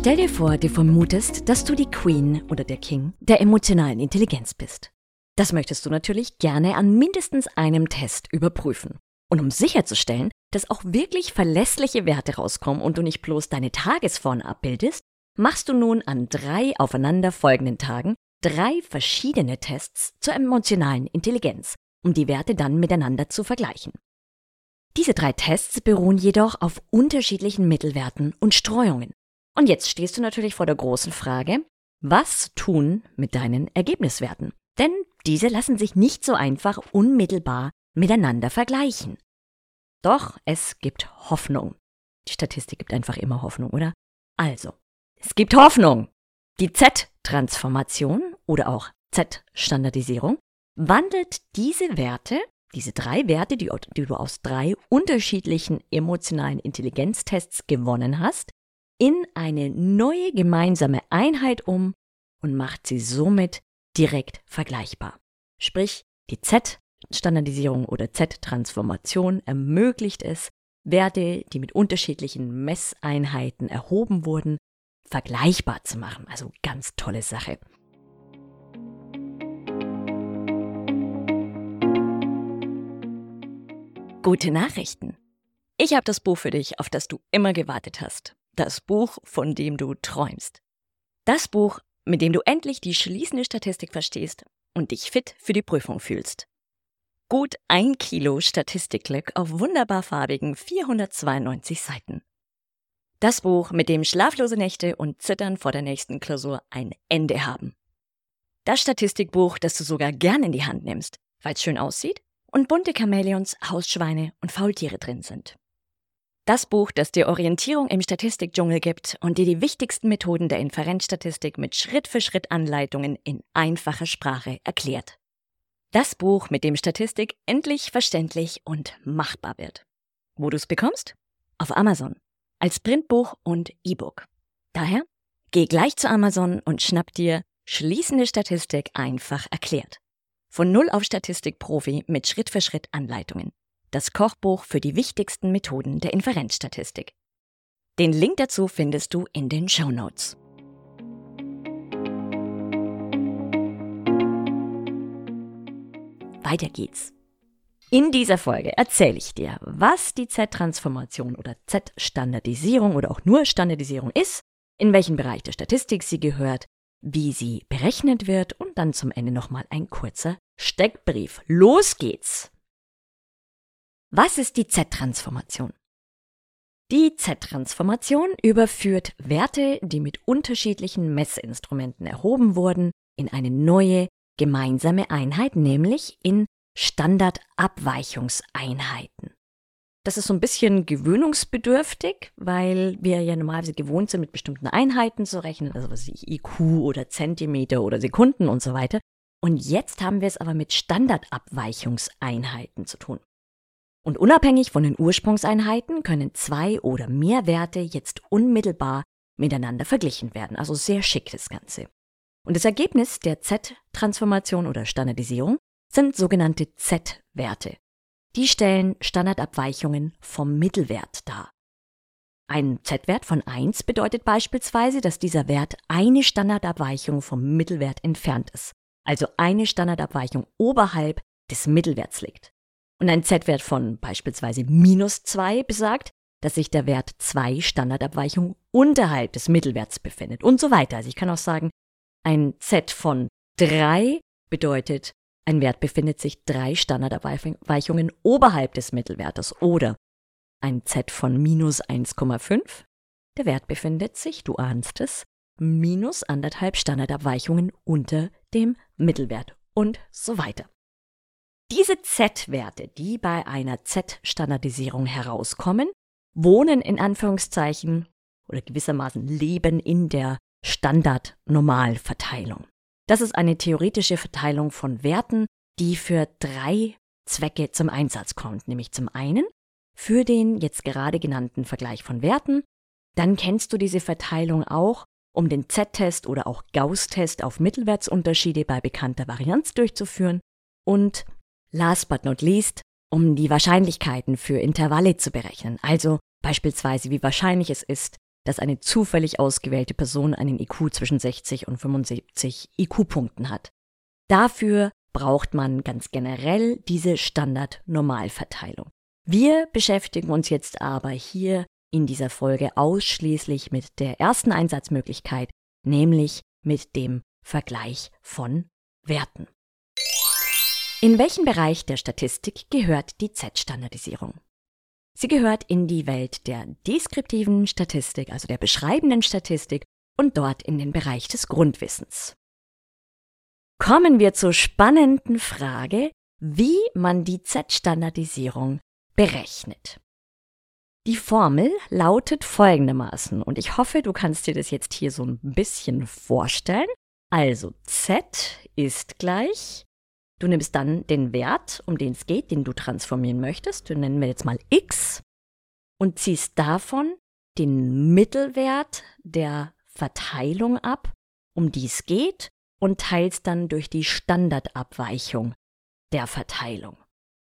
Stell dir vor, du vermutest, dass du die Queen oder der King der emotionalen Intelligenz bist. Das möchtest du natürlich gerne an mindestens einem Test überprüfen. Und um sicherzustellen, dass auch wirklich verlässliche Werte rauskommen und du nicht bloß deine Tagesform abbildest, machst du nun an drei aufeinanderfolgenden Tagen drei verschiedene Tests zur emotionalen Intelligenz, um die Werte dann miteinander zu vergleichen. Diese drei Tests beruhen jedoch auf unterschiedlichen Mittelwerten und Streuungen. Und jetzt stehst du natürlich vor der großen Frage, was tun mit deinen Ergebniswerten? Denn diese lassen sich nicht so einfach unmittelbar miteinander vergleichen. Doch es gibt Hoffnung. Die Statistik gibt einfach immer Hoffnung, oder? Also, es gibt Hoffnung. Die Z-Transformation oder auch Z-Standardisierung wandelt diese Werte, diese drei Werte, die, die, du aus drei unterschiedlichen emotionalen Intelligenztests gewonnen hast, in eine neue gemeinsame Einheit um und macht sie somit direkt vergleichbar. Sprich, die Z-Standardisierung oder Z-Transformation ermöglicht es, Werte, die mit unterschiedlichen Messeinheiten erhoben wurden, vergleichbar zu machen. Also ganz tolle Sache. Gute Nachrichten. Ich habe das Buch für dich, auf das du immer gewartet hast. Das Buch, von dem du träumst. Das Buch, mit dem du endlich die schließende Statistik verstehst und dich fit für die Prüfung fühlst. Gut ein Kilo Statistikglück auf wunderbar farbigen 492 Seiten. Das Buch, mit dem schlaflose Nächte und Zittern vor der nächsten Klausur ein Ende haben. Das Statistikbuch, das du sogar gern in die Hand nimmst, weil es schön aussieht und bunte Chamäleons, Hausschweine und Faultiere drin sind. Das Buch, das dir Orientierung im Statistikdschungel gibt und dir die wichtigsten Methoden der Inferenzstatistik mit Schritt-für-Schritt-Anleitungen in einfacher Sprache erklärt. Das Buch, mit dem Statistik endlich verständlich und machbar wird. Wo du es bekommst? Auf Amazon. Als Printbuch und E-Book. Daher, geh gleich zu Amazon und schnapp dir Schließende Statistik einfach erklärt. Von Null auf Statistik-Profi mit Schritt-für-Schritt-Anleitungen das Kochbuch für die wichtigsten Methoden der Inferenzstatistik. Den Link dazu findest du in den Show Notes. Weiter geht's. In dieser Folge erzähle ich dir, was die Z-Transformation oder Z-Standardisierung oder auch nur Standardisierung ist, in welchen Bereich der Statistik sie gehört, wie sie berechnet wird und dann zum Ende nochmal ein kurzer Steckbrief. Los geht's! Was ist die Z-Transformation? Die Z-Transformation überführt Werte, die mit unterschiedlichen Messinstrumenten erhoben wurden, in eine neue gemeinsame Einheit, nämlich in Standardabweichungseinheiten. Das ist so ein bisschen gewöhnungsbedürftig, weil wir ja normalerweise gewohnt sind, mit bestimmten Einheiten zu rechnen, also was ich IQ oder Zentimeter oder Sekunden und so weiter. Und jetzt haben wir es aber mit Standardabweichungseinheiten zu tun. Und unabhängig von den Ursprungseinheiten können zwei oder mehr Werte jetzt unmittelbar miteinander verglichen werden. Also sehr schick das Ganze. Und das Ergebnis der Z-Transformation oder Standardisierung sind sogenannte Z-Werte. Die stellen Standardabweichungen vom Mittelwert dar. Ein Z-Wert von 1 bedeutet beispielsweise, dass dieser Wert eine Standardabweichung vom Mittelwert entfernt ist, also eine Standardabweichung oberhalb des Mittelwerts liegt. Und ein Z-Wert von beispielsweise minus 2 besagt, dass sich der Wert 2 Standardabweichungen unterhalb des Mittelwerts befindet und so weiter. Also ich kann auch sagen, ein Z von 3 bedeutet, ein Wert befindet sich drei Standardabweichungen oberhalb des Mittelwertes oder ein Z von minus 1,5. Der Wert befindet sich, du ahnst es, minus anderthalb Standardabweichungen unter dem Mittelwert und so weiter. Diese Z-Werte, die bei einer Z-Standardisierung herauskommen, wohnen in Anführungszeichen oder gewissermaßen leben in der Standardnormalverteilung. Das ist eine theoretische Verteilung von Werten, die für drei Zwecke zum Einsatz kommt. Nämlich zum einen für den jetzt gerade genannten Vergleich von Werten. Dann kennst du diese Verteilung auch, um den Z-Test oder auch Gauss-Test auf Mittelwertsunterschiede bei bekannter Varianz durchzuführen. Und last but not least, um die Wahrscheinlichkeiten für Intervalle zu berechnen. Also beispielsweise, wie wahrscheinlich es ist, dass eine zufällig ausgewählte Person einen IQ zwischen 60 und 75 IQ-Punkten hat. Dafür braucht man ganz generell diese Standard-Normalverteilung. Wir beschäftigen uns jetzt aber hier in dieser Folge ausschließlich mit der ersten Einsatzmöglichkeit, nämlich mit dem Vergleich von Werten. In welchen Bereich der Statistik gehört die Z-Standardisierung? Sie gehört in die Welt der deskriptiven Statistik, also der beschreibenden Statistik und dort in den Bereich des Grundwissens. Kommen wir zur spannenden Frage, wie man die Z-Standardisierung berechnet. Die Formel lautet folgendermaßen, und ich hoffe, du kannst dir das jetzt hier so ein bisschen vorstellen. Also Z ist gleich Du nimmst dann den Wert, um den es geht, den du transformieren möchtest, den nennen wir jetzt mal x, und ziehst davon den Mittelwert der Verteilung ab, um die es geht, und teilst dann durch die Standardabweichung der Verteilung.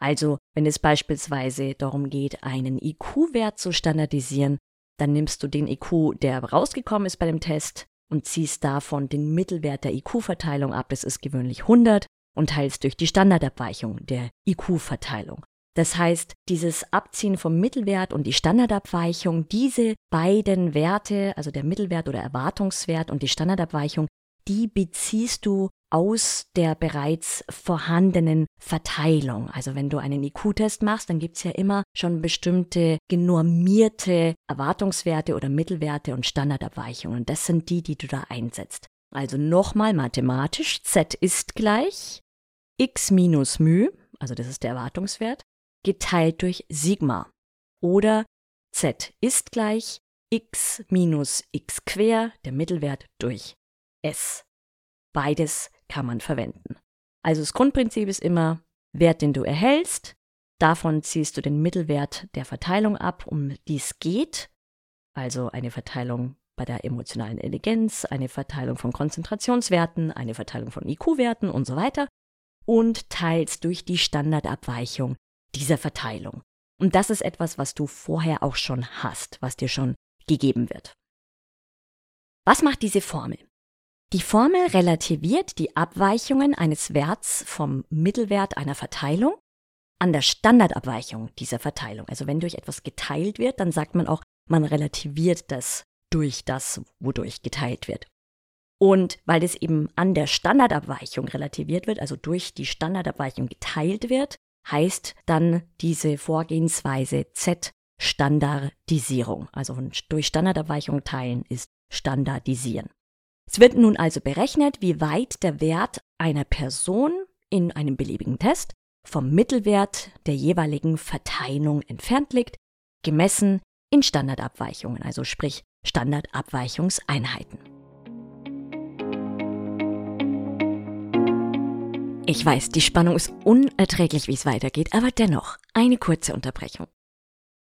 Also, wenn es beispielsweise darum geht, einen IQ-Wert zu standardisieren, dann nimmst du den IQ, der rausgekommen ist bei dem Test, und ziehst davon den Mittelwert der IQ-Verteilung ab, das ist gewöhnlich 100, und teils durch die Standardabweichung der IQ-Verteilung. Das heißt, dieses Abziehen vom Mittelwert und die Standardabweichung, diese beiden Werte, also der Mittelwert oder Erwartungswert und die Standardabweichung, die beziehst du aus der bereits vorhandenen Verteilung. Also wenn du einen IQ-Test machst, dann gibt's ja immer schon bestimmte genormierte Erwartungswerte oder Mittelwerte und Standardabweichungen. Das sind die, die du da einsetzt. Also nochmal mathematisch, z ist gleich x minus μ, also das ist der Erwartungswert, geteilt durch Sigma. Oder z ist gleich x minus x quer, der Mittelwert, durch s. Beides kann man verwenden. Also das Grundprinzip ist immer, Wert, den du erhältst, davon ziehst du den Mittelwert der Verteilung ab, um die es geht, also eine Verteilung bei der emotionalen Intelligenz, eine Verteilung von Konzentrationswerten, eine Verteilung von IQ-Werten und so weiter und teils durch die Standardabweichung dieser Verteilung. Und das ist etwas, was du vorher auch schon hast, was dir schon gegeben wird. Was macht diese Formel? Die Formel relativiert die Abweichungen eines Werts vom Mittelwert einer Verteilung an der Standardabweichung dieser Verteilung. Also wenn durch etwas geteilt wird, dann sagt man auch, man relativiert das durch das, wodurch geteilt wird. Und weil das eben an der Standardabweichung relativiert wird, also durch die Standardabweichung geteilt wird, heißt dann diese Vorgehensweise Z-Standardisierung. Also durch Standardabweichung teilen ist standardisieren. Es wird nun also berechnet, wie weit der Wert einer Person in einem beliebigen Test vom Mittelwert der jeweiligen Verteilung entfernt liegt, gemessen in Standardabweichungen, also sprich Standardabweichungseinheiten. Ich weiß, die Spannung ist unerträglich, wie es weitergeht, aber dennoch eine kurze Unterbrechung.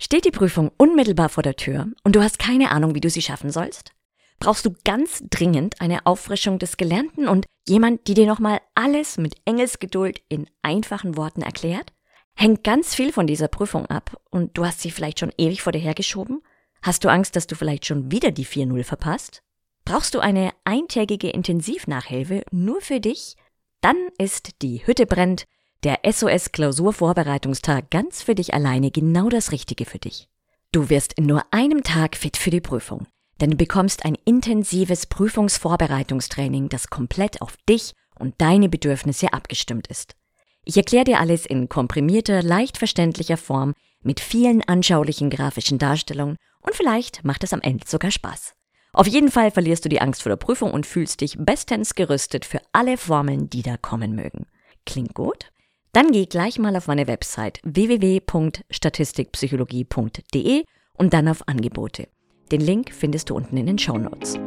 Steht die Prüfung unmittelbar vor der Tür und du hast keine Ahnung, wie du sie schaffen sollst? Brauchst du ganz dringend eine Auffrischung des Gelernten und jemand, die dir nochmal alles mit Engelsgeduld in einfachen Worten erklärt? Hängt ganz viel von dieser Prüfung ab und du hast sie vielleicht schon ewig vor dir hergeschoben? Hast du Angst, dass du vielleicht schon wieder die 4-0 verpasst? Brauchst du eine eintägige Intensivnachhilfe nur für dich? Dann ist die Hütte brennt, der SOS Klausurvorbereitungstag ganz für dich alleine genau das Richtige für dich. Du wirst in nur einem Tag fit für die Prüfung, denn du bekommst ein intensives Prüfungsvorbereitungstraining, das komplett auf dich und deine Bedürfnisse abgestimmt ist. Ich erkläre dir alles in komprimierter, leicht verständlicher Form mit vielen anschaulichen grafischen Darstellungen und vielleicht macht es am Ende sogar Spaß. Auf jeden Fall verlierst du die Angst vor der Prüfung und fühlst dich bestens gerüstet für alle Formeln, die da kommen mögen. Klingt gut? Dann geh gleich mal auf meine Website www.statistikpsychologie.de und dann auf Angebote. Den Link findest du unten in den Show Notes.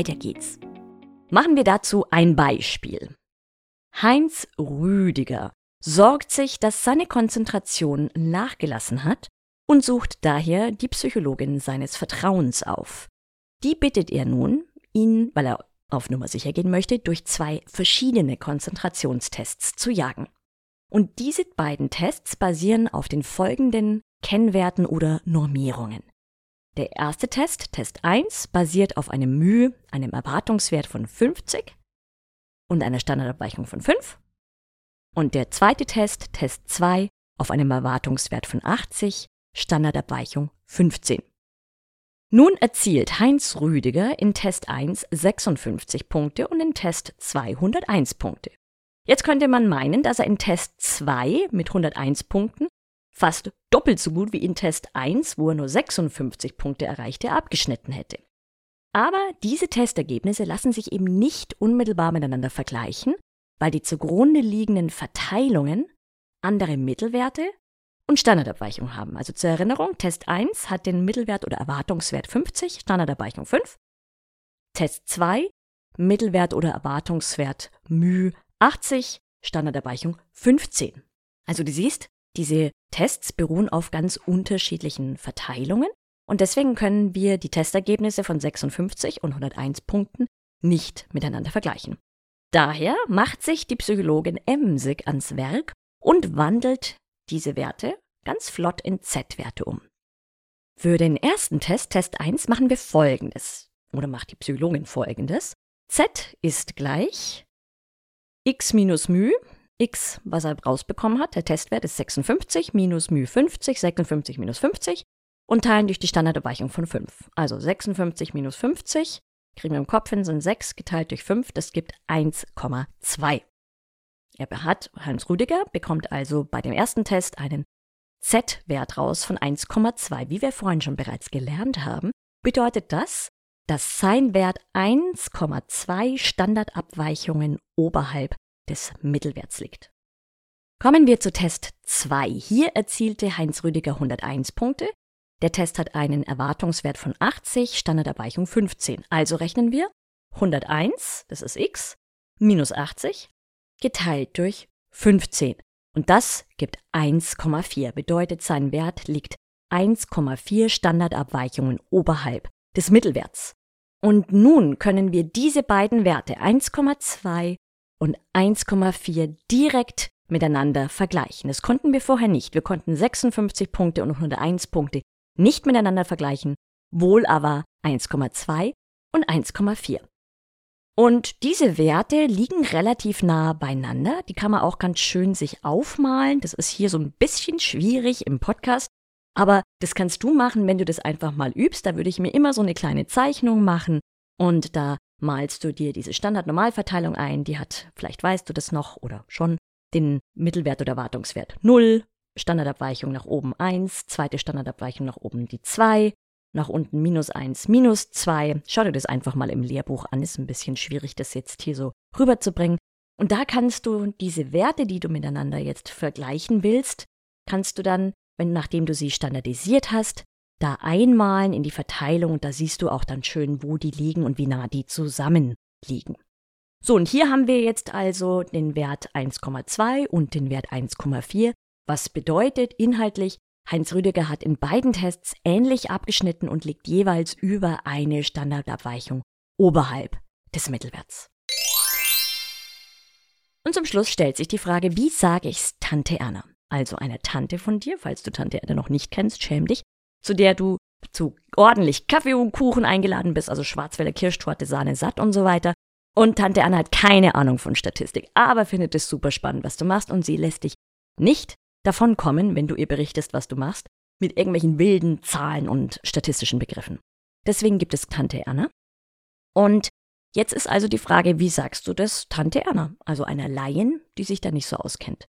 weiter geht's. Machen wir dazu ein Beispiel. Heinz Rüdiger sorgt sich, dass seine Konzentration nachgelassen hat und sucht daher die Psychologin seines Vertrauens auf. Die bittet er nun, ihn, weil er auf Nummer sicher gehen möchte, durch zwei verschiedene Konzentrationstests zu jagen. Und diese beiden Tests basieren auf den folgenden Kennwerten oder Normierungen. Der erste Test, Test 1, basiert auf einem Mühe, einem Erwartungswert von 50 und einer Standardabweichung von 5. Und der zweite Test, Test 2, auf einem Erwartungswert von 80, Standardabweichung 15. Nun erzielt Heinz Rüdiger in Test 1 56 Punkte und in Test 2 101 Punkte. Jetzt könnte man meinen, dass er in Test 2 mit 101 Punkten fast doppelt so gut wie in Test 1, wo er nur 56 Punkte erreichte, abgeschnitten hätte. Aber diese Testergebnisse lassen sich eben nicht unmittelbar miteinander vergleichen, weil die zugrunde liegenden Verteilungen andere Mittelwerte und Standardabweichung haben. Also zur Erinnerung, Test 1 hat den Mittelwert oder Erwartungswert 50, Standardabweichung 5. Test 2, Mittelwert oder Erwartungswert μ 80, Standardabweichung 15. Also du siehst, diese Tests beruhen auf ganz unterschiedlichen Verteilungen und deswegen können wir die Testergebnisse von 56 und 101 Punkten nicht miteinander vergleichen. Daher macht sich die Psychologin Emsig ans Werk und wandelt diese Werte ganz flott in Z-Werte um. Für den ersten Test, Test 1, machen wir folgendes. Oder macht die Psychologin folgendes. Z ist gleich x minus μ, x, was er rausbekommen hat, der Testwert ist 56, minus μ 50, 56 minus 50 und teilen durch die Standardabweichung von 5. Also 56 minus 50, kriegen wir im Kopf hin, sind 6 geteilt durch 5, das gibt 1,2. Er hat, Hans Rüdiger bekommt also bei dem ersten Test einen Z-Wert raus von 1,2. Wie wir vorhin schon bereits gelernt haben, bedeutet das, dass sein Wert 1,2 Standardabweichungen oberhalb des Mittelwerts liegt. Kommen wir zu Test 2. Hier erzielte Heinz Rüdiger 101 Punkte. Der Test hat einen Erwartungswert von 80, Standardabweichung 15. Also rechnen wir 101, das ist x, minus 80, geteilt durch 15. Und das gibt 1,4. Bedeutet, sein Wert liegt 1,4 Standardabweichungen oberhalb des Mittelwerts. Und nun können wir diese beiden Werte 1,2 und 1,4 direkt miteinander vergleichen. Das konnten wir vorher nicht. Wir konnten 56 Punkte und 101 Punkte nicht miteinander vergleichen, wohl aber 1,2 und 1,4. Und diese Werte liegen relativ nah beieinander. Die kann man auch ganz schön sich aufmalen. Das ist hier so ein bisschen schwierig im Podcast. Aber das kannst du machen, wenn du das einfach mal übst. Da würde ich mir immer so eine kleine Zeichnung machen und da malst du dir diese Standardnormalverteilung ein. Die hat, vielleicht weißt du das noch oder schon, den Mittelwert oder Wartungswert 0, Standardabweichung nach oben 1, zweite Standardabweichung nach oben die 2, nach unten minus 1, minus 2. Schau dir das einfach mal im Lehrbuch an. Ist ein bisschen schwierig, das jetzt hier so rüberzubringen. Und da kannst du diese Werte, die du miteinander jetzt vergleichen willst, kannst du dann, wenn nachdem du sie standardisiert hast, da einmalen in die Verteilung und da siehst du auch dann schön, wo die liegen und wie nah die zusammen liegen. So, und hier haben wir jetzt also den Wert 1,2 und den Wert 1,4, was bedeutet inhaltlich, Heinz Rüdiger hat in beiden Tests ähnlich abgeschnitten und liegt jeweils über eine Standardabweichung oberhalb des Mittelwerts. Und zum Schluss stellt sich die Frage, wie sage ich's Tante Erna? Also einer Tante von dir, falls du Tante Erna noch nicht kennst, schäm dich, zu der du zu ordentlich Kaffee und Kuchen eingeladen bist, also Schwarzwälder Kirschtorte, Sahne satt und so weiter. Und Tante Anna hat keine Ahnung von Statistik, aber findet es super spannend, was du machst und sie lässt dich nicht davon kommen, wenn du ihr berichtest, was du machst, mit irgendwelchen wilden Zahlen und statistischen Begriffen. Deswegen gibt es Tante Erna. Und jetzt ist also die Frage, wie sagst du das Tante Erna, also einer Laien, die sich da nicht so auskennt?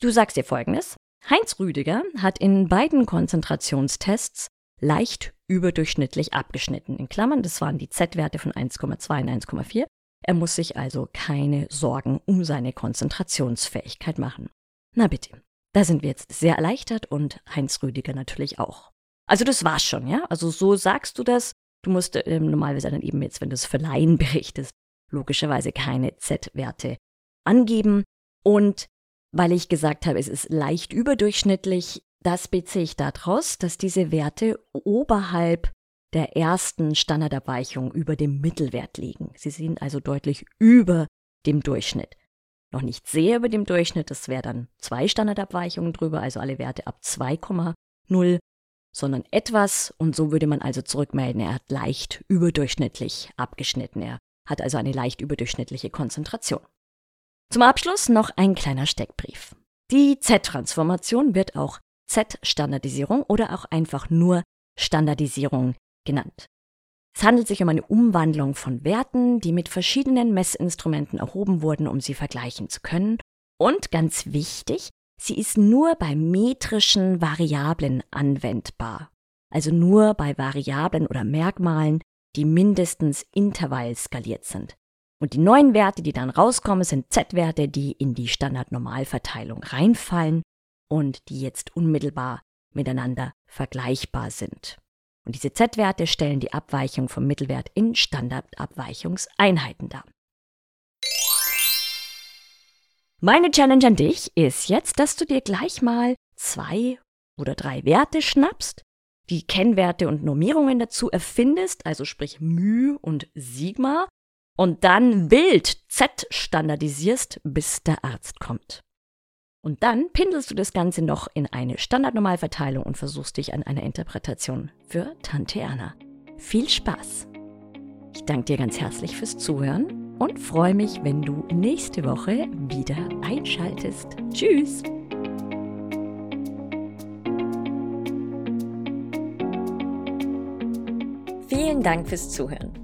Du sagst ihr folgendes. Heinz Rüdiger hat in beiden Konzentrationstests leicht überdurchschnittlich abgeschnitten. In Klammern, das waren die Z-Werte von 1,2 und 1,4. Er muss sich also keine Sorgen um seine Konzentrationsfähigkeit machen. Na bitte. Da sind wir jetzt sehr erleichtert und Heinz Rüdiger natürlich auch. Also das war's schon, ja? Also so sagst du das. Du musst äh, normalerweise dann eben jetzt, wenn du es für Laien berichtest, logischerweise keine Z-Werte angeben. Und weil ich gesagt habe, es ist leicht überdurchschnittlich, das beziehe ich daraus, dass diese Werte oberhalb der ersten Standardabweichung über dem Mittelwert liegen. Sie sind also deutlich über dem Durchschnitt. Noch nicht sehr über dem Durchschnitt, das wäre dann zwei Standardabweichungen drüber, also alle Werte ab 2,0, sondern etwas und so würde man also zurückmelden, er hat leicht überdurchschnittlich abgeschnitten, er hat also eine leicht überdurchschnittliche Konzentration. Zum Abschluss noch ein kleiner Steckbrief. Die Z-Transformation wird auch Z-Standardisierung oder auch einfach nur Standardisierung genannt. Es handelt sich um eine Umwandlung von Werten, die mit verschiedenen Messinstrumenten erhoben wurden, um sie vergleichen zu können. Und ganz wichtig, sie ist nur bei metrischen Variablen anwendbar. Also nur bei Variablen oder Merkmalen, die mindestens intervallskaliert sind. Und die neuen Werte, die dann rauskommen, sind Z-Werte, die in die Standardnormalverteilung reinfallen und die jetzt unmittelbar miteinander vergleichbar sind. Und diese Z-Werte stellen die Abweichung vom Mittelwert in Standardabweichungseinheiten dar. Meine Challenge an dich ist jetzt, dass du dir gleich mal zwei oder drei Werte schnappst, die Kennwerte und Normierungen dazu erfindest, also sprich μ und Sigma, und dann wild Z standardisierst, bis der Arzt kommt. Und dann pindelst du das Ganze noch in eine Standardnormalverteilung und versuchst dich an einer Interpretation für Tante Anna. Viel Spaß! Ich danke dir ganz herzlich fürs Zuhören und freue mich, wenn du nächste Woche wieder einschaltest. Tschüss! Vielen Dank fürs Zuhören.